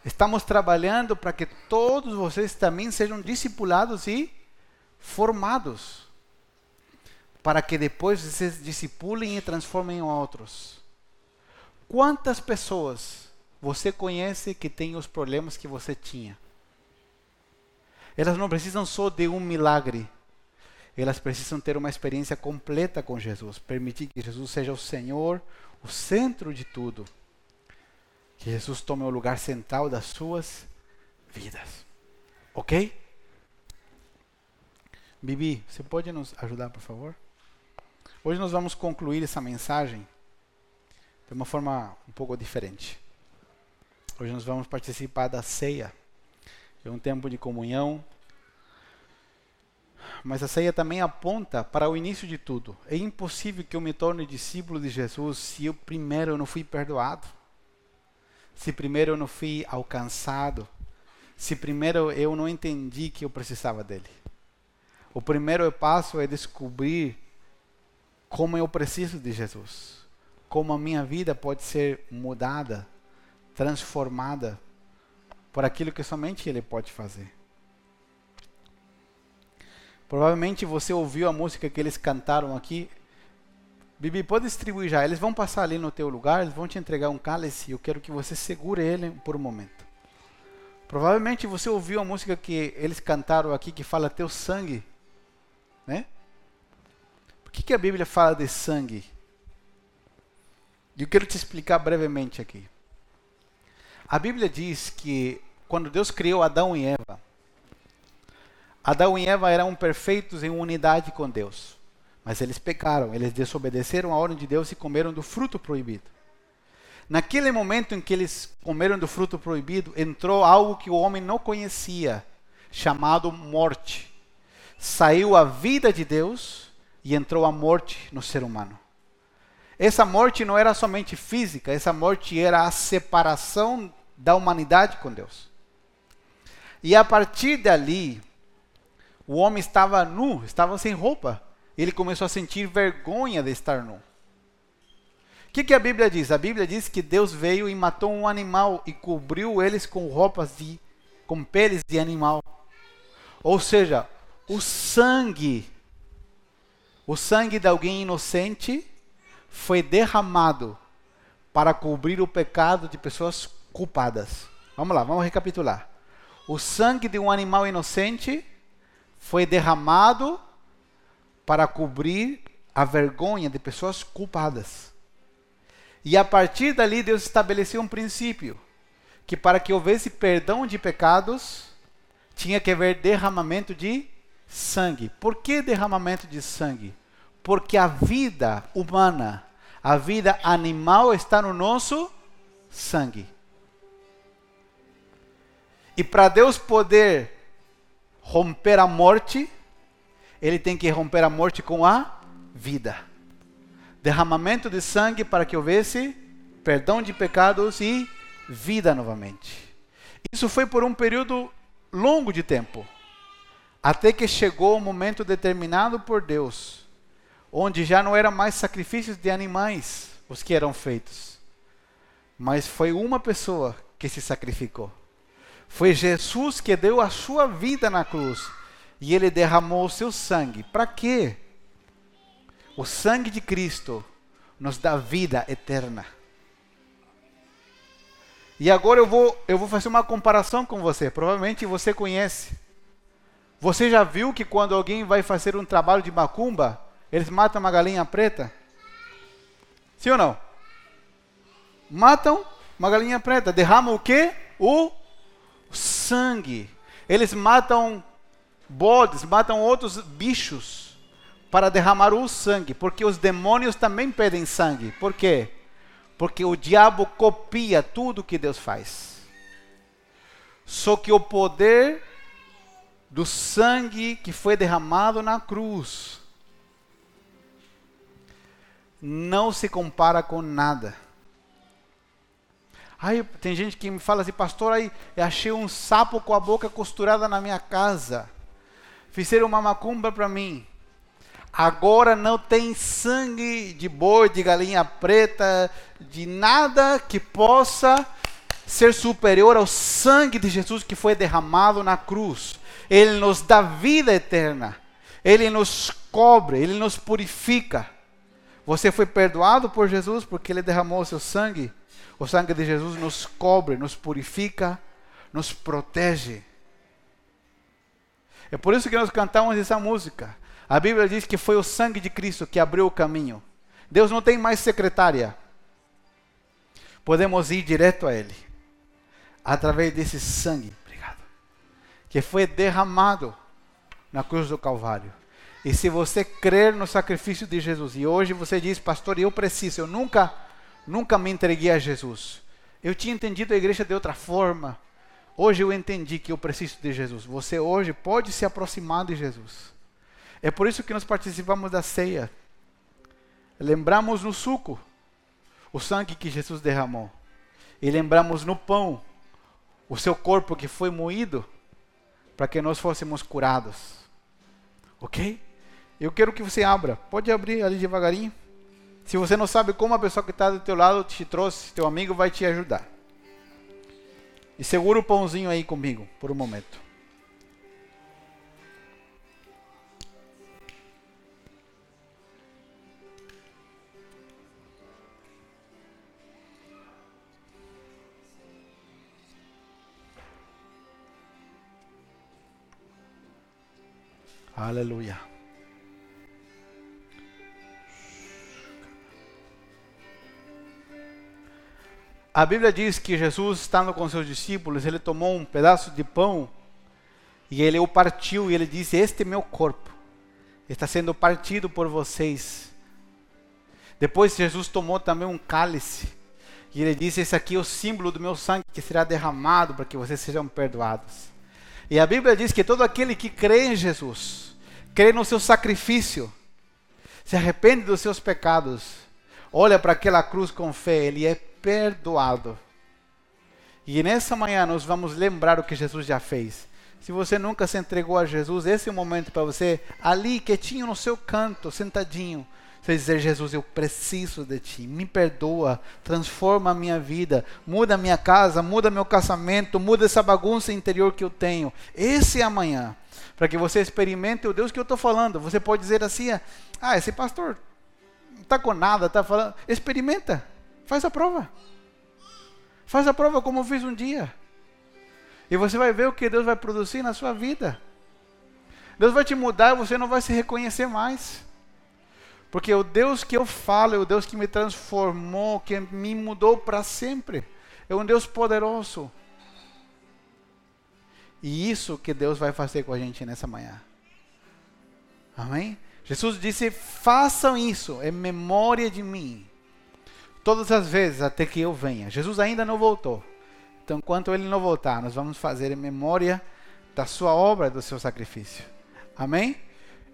Estamos trabalhando para que todos vocês também sejam discipulados e formados. Para que depois vocês discipulem e transformem outros. Quantas pessoas você conhece que têm os problemas que você tinha? Elas não precisam só de um milagre. Elas precisam ter uma experiência completa com Jesus. Permitir que Jesus seja o Senhor, o centro de tudo. Que Jesus tome o lugar central das suas vidas. Ok? Bibi, você pode nos ajudar, por favor? Hoje nós vamos concluir essa mensagem de uma forma um pouco diferente. Hoje nós vamos participar da ceia. É um tempo de comunhão, mas a ceia também aponta para o início de tudo. É impossível que eu me torne discípulo de Jesus se eu primeiro não fui perdoado, se primeiro eu não fui alcançado, se primeiro eu não entendi que eu precisava dele. O primeiro passo é descobrir como eu preciso de Jesus, como a minha vida pode ser mudada, transformada por aquilo que somente Ele pode fazer. Provavelmente você ouviu a música que eles cantaram aqui. Bibi, pode distribuir já. Eles vão passar ali no teu lugar, eles vão te entregar um cálice. Eu quero que você segure ele por um momento. Provavelmente você ouviu a música que eles cantaram aqui que fala teu sangue, né? Por que, que a Bíblia fala de sangue? Eu quero te explicar brevemente aqui. A Bíblia diz que quando Deus criou Adão e Eva, Adão e Eva eram perfeitos em unidade com Deus. Mas eles pecaram, eles desobedeceram a ordem de Deus e comeram do fruto proibido. Naquele momento em que eles comeram do fruto proibido, entrou algo que o homem não conhecia, chamado morte. Saiu a vida de Deus e entrou a morte no ser humano. Essa morte não era somente física, essa morte era a separação da humanidade com Deus. E a partir dali, o homem estava nu, estava sem roupa. Ele começou a sentir vergonha de estar nu. O que, que a Bíblia diz? A Bíblia diz que Deus veio e matou um animal e cobriu eles com roupas de, com peles de animal. Ou seja, o sangue, o sangue de alguém inocente foi derramado para cobrir o pecado de pessoas culpadas. Vamos lá, vamos recapitular. O sangue de um animal inocente foi derramado para cobrir a vergonha de pessoas culpadas. E a partir dali, Deus estabeleceu um princípio: que para que houvesse perdão de pecados, tinha que haver derramamento de sangue. Por que derramamento de sangue? Porque a vida humana, a vida animal está no nosso sangue. E para Deus poder romper a morte, ele tem que romper a morte com a vida. Derramamento de sangue para que houvesse perdão de pecados e vida novamente. Isso foi por um período longo de tempo, até que chegou o momento determinado por Deus, onde já não eram mais sacrifícios de animais os que eram feitos, mas foi uma pessoa que se sacrificou. Foi Jesus que deu a sua vida na cruz e ele derramou o seu sangue. Para quê? O sangue de Cristo nos dá vida eterna. E agora eu vou, eu vou fazer uma comparação com você. Provavelmente você conhece. Você já viu que quando alguém vai fazer um trabalho de macumba, eles matam uma galinha preta? Sim ou não? Matam uma galinha preta. Derramam o quê? O sangue. Eles matam bodes, matam outros bichos para derramar o sangue, porque os demônios também pedem sangue. Por quê? Porque o diabo copia tudo que Deus faz. Só que o poder do sangue que foi derramado na cruz não se compara com nada. Aí tem gente que me fala assim, pastor, aí eu achei um sapo com a boca costurada na minha casa. Fizeram uma macumba para mim. Agora não tem sangue de boi, de galinha preta, de nada que possa ser superior ao sangue de Jesus que foi derramado na cruz. Ele nos dá vida eterna. Ele nos cobre, ele nos purifica. Você foi perdoado por Jesus porque ele derramou seu sangue o sangue de Jesus nos cobre, nos purifica, nos protege. É por isso que nós cantamos essa música. A Bíblia diz que foi o sangue de Cristo que abriu o caminho. Deus não tem mais secretária. Podemos ir direto a Ele. Através desse sangue, obrigado, que foi derramado na cruz do Calvário. E se você crer no sacrifício de Jesus, e hoje você diz, pastor, eu preciso, eu nunca nunca me entreguei a Jesus. Eu tinha entendido a igreja de outra forma. Hoje eu entendi que eu preciso de Jesus. Você hoje pode se aproximar de Jesus. É por isso que nós participamos da ceia. Lembramos no suco o sangue que Jesus derramou. E lembramos no pão o seu corpo que foi moído para que nós fôssemos curados. Ok? Eu quero que você abra. Pode abrir ali devagarinho. Se você não sabe como a pessoa que está do teu lado te trouxe, teu amigo vai te ajudar. E segura o pãozinho aí comigo por um momento. Aleluia. A Bíblia diz que Jesus, estando com seus discípulos, ele tomou um pedaço de pão e ele o partiu e ele disse: Este é meu corpo, está sendo partido por vocês. Depois Jesus tomou também um cálice e ele disse: Esse aqui é o símbolo do meu sangue que será derramado para que vocês sejam perdoados. E a Bíblia diz que todo aquele que crê em Jesus, crê no seu sacrifício, se arrepende dos seus pecados, olha para aquela cruz com fé, ele é perdoado. E nessa manhã nós vamos lembrar o que Jesus já fez. Se você nunca se entregou a Jesus, esse é o momento para você, ali quietinho no seu canto, sentadinho, você dizer: Jesus, eu preciso de ti, me perdoa, transforma a minha vida, muda a minha casa, muda meu casamento, muda essa bagunça interior que eu tenho. Esse é amanhã, para que você experimente o Deus que eu estou falando. Você pode dizer assim: ah, esse pastor não está com nada, está falando. Experimenta. Faz a prova. Faz a prova como eu fiz um dia. E você vai ver o que Deus vai produzir na sua vida. Deus vai te mudar e você não vai se reconhecer mais. Porque o Deus que eu falo é o Deus que me transformou, que me mudou para sempre. É um Deus poderoso. E isso que Deus vai fazer com a gente nessa manhã. Amém? Jesus disse: façam isso em memória de mim. Todas as vezes até que eu venha. Jesus ainda não voltou. Então, enquanto ele não voltar, nós vamos fazer em memória da sua obra, do seu sacrifício. Amém?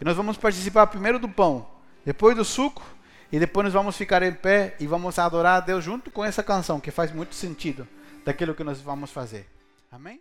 E nós vamos participar primeiro do pão, depois do suco, e depois nós vamos ficar em pé e vamos adorar a Deus junto com essa canção, que faz muito sentido daquilo que nós vamos fazer. Amém?